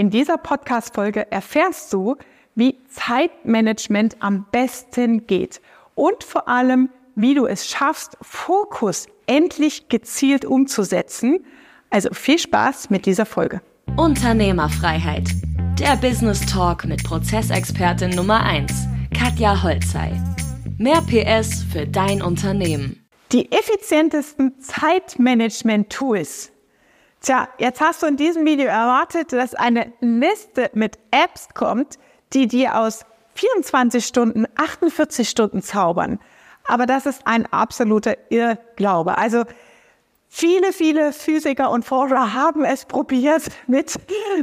In dieser Podcast-Folge erfährst du, wie Zeitmanagement am besten geht und vor allem, wie du es schaffst, Fokus endlich gezielt umzusetzen. Also viel Spaß mit dieser Folge. Unternehmerfreiheit. Der Business Talk mit Prozessexpertin Nummer 1, Katja Holzei. Mehr PS für dein Unternehmen. Die effizientesten Zeitmanagement-Tools. Tja, jetzt hast du in diesem Video erwartet, dass eine Liste mit Apps kommt, die dir aus 24 Stunden 48 Stunden zaubern. Aber das ist ein absoluter Irrglaube. Also viele, viele Physiker und Forscher haben es probiert, mit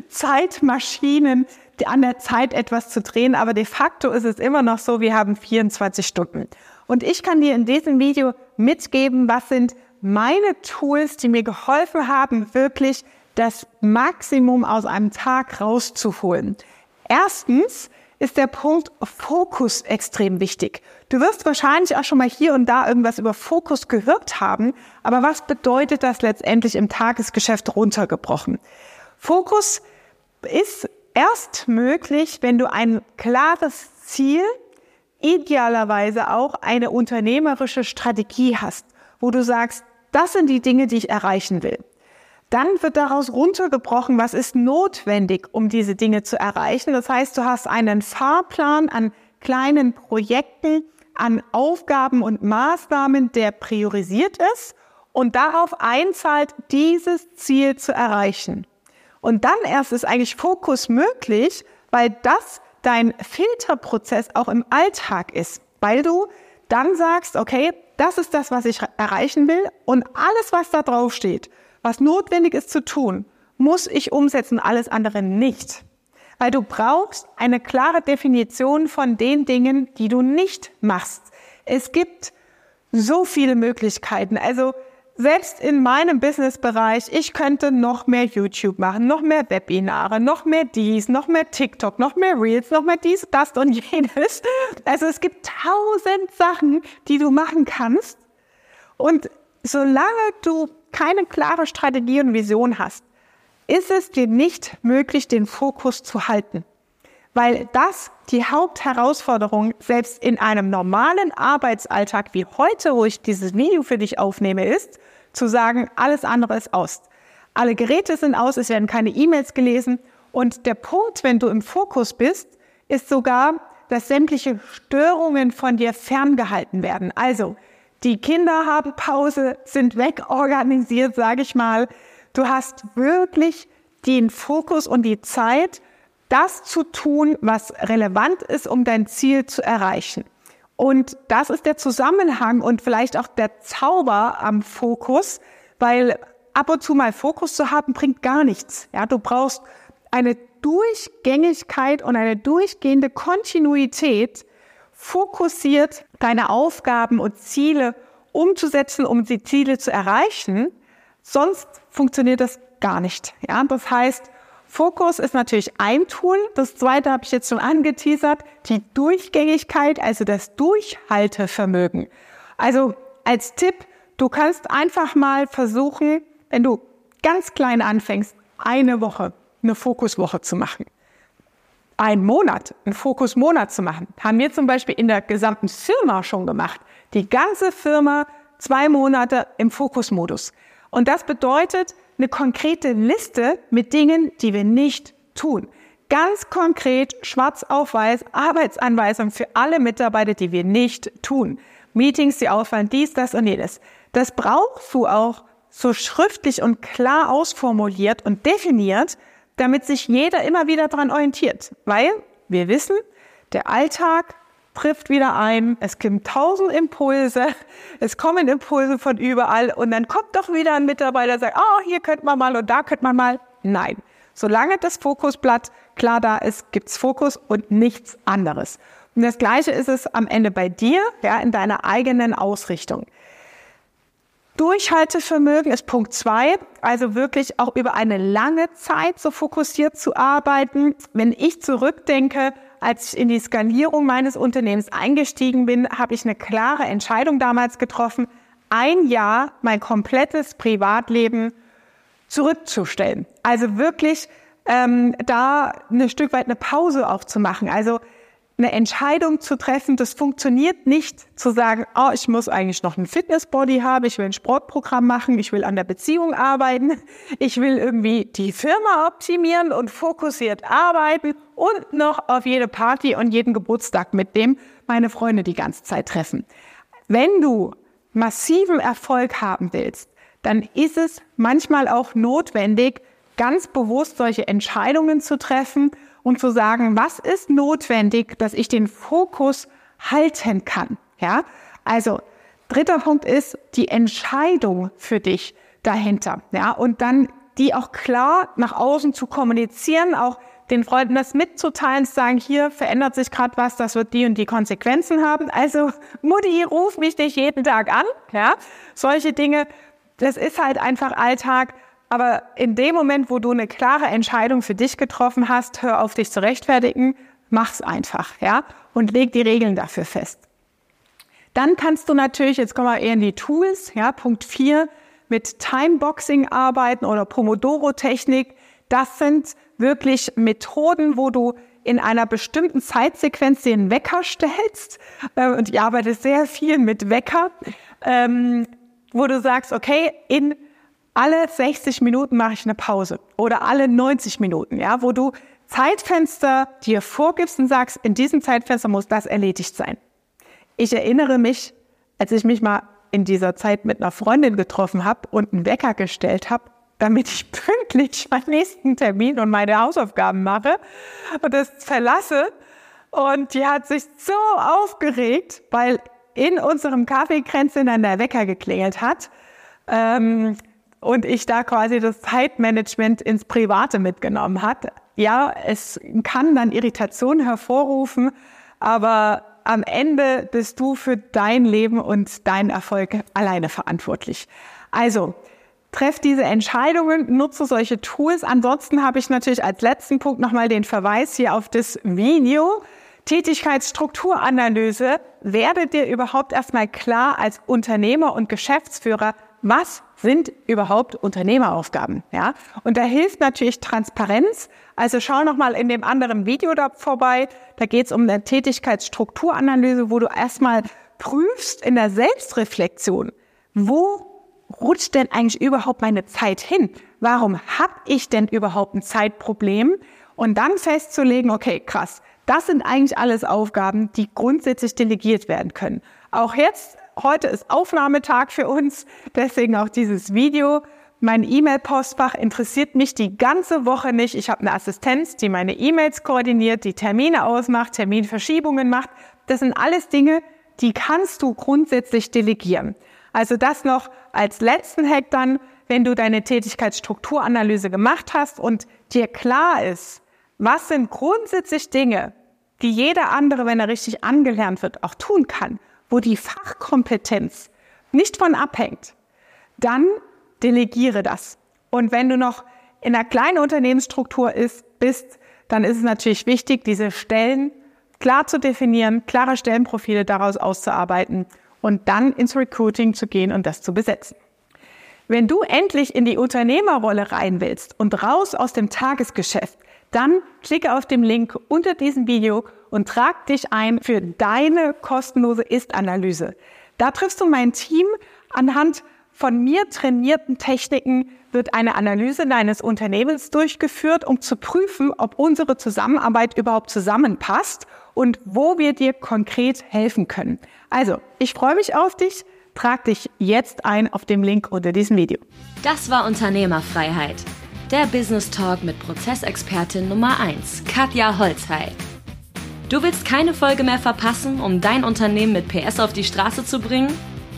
Zeitmaschinen an der Zeit etwas zu drehen. Aber de facto ist es immer noch so, wir haben 24 Stunden. Und ich kann dir in diesem Video mitgeben, was sind meine Tools, die mir geholfen haben, wirklich das Maximum aus einem Tag rauszuholen. Erstens ist der Punkt Fokus extrem wichtig. Du wirst wahrscheinlich auch schon mal hier und da irgendwas über Fokus gehört haben, aber was bedeutet das letztendlich im Tagesgeschäft runtergebrochen? Fokus ist erst möglich, wenn du ein klares Ziel idealerweise auch eine unternehmerische Strategie hast, wo du sagst, das sind die Dinge, die ich erreichen will. Dann wird daraus runtergebrochen, was ist notwendig, um diese Dinge zu erreichen. Das heißt, du hast einen Fahrplan an kleinen Projekten, an Aufgaben und Maßnahmen, der priorisiert ist und darauf einzahlt, dieses Ziel zu erreichen. Und dann erst ist eigentlich Fokus möglich, weil das dein Filterprozess auch im Alltag ist, weil du dann sagst, okay, das ist das, was ich erreichen will und alles, was da drauf steht, was notwendig ist zu tun, muss ich umsetzen, alles andere nicht. Weil du brauchst eine klare Definition von den Dingen, die du nicht machst. Es gibt so viele Möglichkeiten. Also selbst in meinem Businessbereich, ich könnte noch mehr YouTube machen, noch mehr Webinare, noch mehr dies, noch mehr TikTok, noch mehr Reels, noch mehr dies, das und jenes. Also es gibt tausend Sachen, die du machen kannst. Und solange du keine klare Strategie und Vision hast, ist es dir nicht möglich, den Fokus zu halten. Weil das die Hauptherausforderung selbst in einem normalen Arbeitsalltag wie heute, wo ich dieses Video für dich aufnehme, ist, zu sagen, alles andere ist aus. Alle Geräte sind aus, es werden keine E-Mails gelesen. Und der Punkt, wenn du im Fokus bist, ist sogar, dass sämtliche Störungen von dir ferngehalten werden. Also, die Kinder haben Pause, sind wegorganisiert, sage ich mal. Du hast wirklich den Fokus und die Zeit, das zu tun, was relevant ist, um dein Ziel zu erreichen. Und das ist der Zusammenhang und vielleicht auch der Zauber am Fokus, weil ab und zu mal Fokus zu haben, bringt gar nichts. Ja, du brauchst eine Durchgängigkeit und eine durchgehende Kontinuität, fokussiert deine Aufgaben und Ziele umzusetzen, um die Ziele zu erreichen. Sonst funktioniert das gar nicht. Ja, das heißt, Fokus ist natürlich ein Tool. Das zweite habe ich jetzt schon angeteasert, die Durchgängigkeit, also das Durchhaltevermögen. Also als Tipp, du kannst einfach mal versuchen, wenn du ganz klein anfängst, eine Woche, eine Fokuswoche zu machen. Ein Monat, einen Fokusmonat zu machen. Haben wir zum Beispiel in der gesamten Firma schon gemacht. Die ganze Firma zwei Monate im Fokusmodus. Und das bedeutet, eine konkrete Liste mit Dingen, die wir nicht tun. Ganz konkret, schwarz auf weiß, Arbeitsanweisung für alle Mitarbeiter, die wir nicht tun. Meetings, die auffallen, dies, das und jenes. Das brauchst du auch so schriftlich und klar ausformuliert und definiert, damit sich jeder immer wieder daran orientiert. Weil wir wissen, der Alltag trifft wieder ein, es gibt tausend Impulse, es kommen Impulse von überall und dann kommt doch wieder ein Mitarbeiter und sagt, oh, hier könnte man mal und da könnte man mal. Nein, solange das Fokusblatt klar da ist, gibt's Fokus und nichts anderes. Und das Gleiche ist es am Ende bei dir, ja, in deiner eigenen Ausrichtung. Durchhaltevermögen ist Punkt zwei, also wirklich auch über eine lange Zeit so fokussiert zu arbeiten. Wenn ich zurückdenke, als ich in die Skalierung meines Unternehmens eingestiegen bin, habe ich eine klare Entscheidung damals getroffen, ein Jahr mein komplettes Privatleben zurückzustellen. Also wirklich ähm, da ein Stück weit eine Pause auch zu machen. Also eine Entscheidung zu treffen, das funktioniert nicht zu sagen, oh, ich muss eigentlich noch einen Fitnessbody haben, ich will ein Sportprogramm machen, ich will an der Beziehung arbeiten, ich will irgendwie die Firma optimieren und fokussiert arbeiten und noch auf jede Party und jeden Geburtstag mit dem meine Freunde die ganze Zeit treffen. Wenn du massiven Erfolg haben willst, dann ist es manchmal auch notwendig, ganz bewusst solche Entscheidungen zu treffen und zu sagen, was ist notwendig, dass ich den Fokus halten kann. Ja, also dritter Punkt ist die Entscheidung für dich dahinter. Ja, und dann die auch klar nach außen zu kommunizieren, auch den Freunden das mitzuteilen, zu sagen, hier verändert sich gerade was, das wird die und die Konsequenzen haben. Also Mutti, ruf mich nicht jeden Tag an. Ja, solche Dinge, das ist halt einfach Alltag. Aber in dem Moment, wo du eine klare Entscheidung für dich getroffen hast, hör auf dich zu rechtfertigen, mach's einfach, ja, und leg die Regeln dafür fest. Dann kannst du natürlich, jetzt kommen wir eher in die Tools, ja, Punkt 4, mit Timeboxing arbeiten oder Pomodoro-Technik. Das sind wirklich Methoden, wo du in einer bestimmten Zeitsequenz den Wecker stellst. Äh, und ich arbeite sehr viel mit Wecker, ähm, wo du sagst, okay, in alle 60 Minuten mache ich eine Pause oder alle 90 Minuten, ja, wo du Zeitfenster dir vorgibst und sagst, in diesem Zeitfenster muss das erledigt sein. Ich erinnere mich, als ich mich mal in dieser Zeit mit einer Freundin getroffen habe und einen Wecker gestellt habe, damit ich pünktlich meinen nächsten Termin und meine Hausaufgaben mache und das verlasse. Und die hat sich so aufgeregt, weil in unserem Kaffeekränzchen dann der Wecker geklingelt hat. Ähm, und ich da quasi das Zeitmanagement ins Private mitgenommen hat. Ja, es kann dann Irritation hervorrufen, aber am Ende bist du für dein Leben und deinen Erfolg alleine verantwortlich. Also, treff diese Entscheidungen, nutze solche Tools. Ansonsten habe ich natürlich als letzten Punkt nochmal den Verweis hier auf das Video. Tätigkeitsstrukturanalyse. Werde dir überhaupt erstmal klar als Unternehmer und Geschäftsführer, was sind überhaupt Unternehmeraufgaben? Ja? Und da hilft natürlich Transparenz. Also schau noch mal in dem anderen Video da vorbei. Da geht es um eine Tätigkeitsstrukturanalyse, wo du erstmal prüfst in der Selbstreflexion, wo rutscht denn eigentlich überhaupt meine Zeit hin? Warum habe ich denn überhaupt ein Zeitproblem? Und dann festzulegen, okay, krass, das sind eigentlich alles Aufgaben, die grundsätzlich delegiert werden können. Auch jetzt Heute ist Aufnahmetag für uns, deswegen auch dieses Video. Mein E-Mail-Postfach interessiert mich die ganze Woche nicht. Ich habe eine Assistenz, die meine E-Mails koordiniert, die Termine ausmacht, Terminverschiebungen macht. Das sind alles Dinge, die kannst du grundsätzlich delegieren. Also das noch als letzten Hack dann, wenn du deine Tätigkeitsstrukturanalyse gemacht hast und dir klar ist, was sind grundsätzlich Dinge, die jeder andere, wenn er richtig angelernt wird, auch tun kann wo die Fachkompetenz nicht von abhängt, dann delegiere das. Und wenn du noch in einer kleinen Unternehmensstruktur ist, bist, dann ist es natürlich wichtig, diese Stellen klar zu definieren, klare Stellenprofile daraus auszuarbeiten und dann ins Recruiting zu gehen und das zu besetzen. Wenn du endlich in die Unternehmerrolle rein willst und raus aus dem Tagesgeschäft, dann klicke auf den Link unter diesem Video und trag dich ein für deine kostenlose Ist-Analyse. Da triffst du mein Team. Anhand von mir trainierten Techniken wird eine Analyse deines Unternehmens durchgeführt, um zu prüfen, ob unsere Zusammenarbeit überhaupt zusammenpasst und wo wir dir konkret helfen können. Also, ich freue mich auf dich. Trag dich jetzt ein auf dem Link unter diesem Video. Das war Unternehmerfreiheit. Der Business Talk mit Prozessexpertin Nummer 1, Katja Holzhey. Du willst keine Folge mehr verpassen, um dein Unternehmen mit PS auf die Straße zu bringen?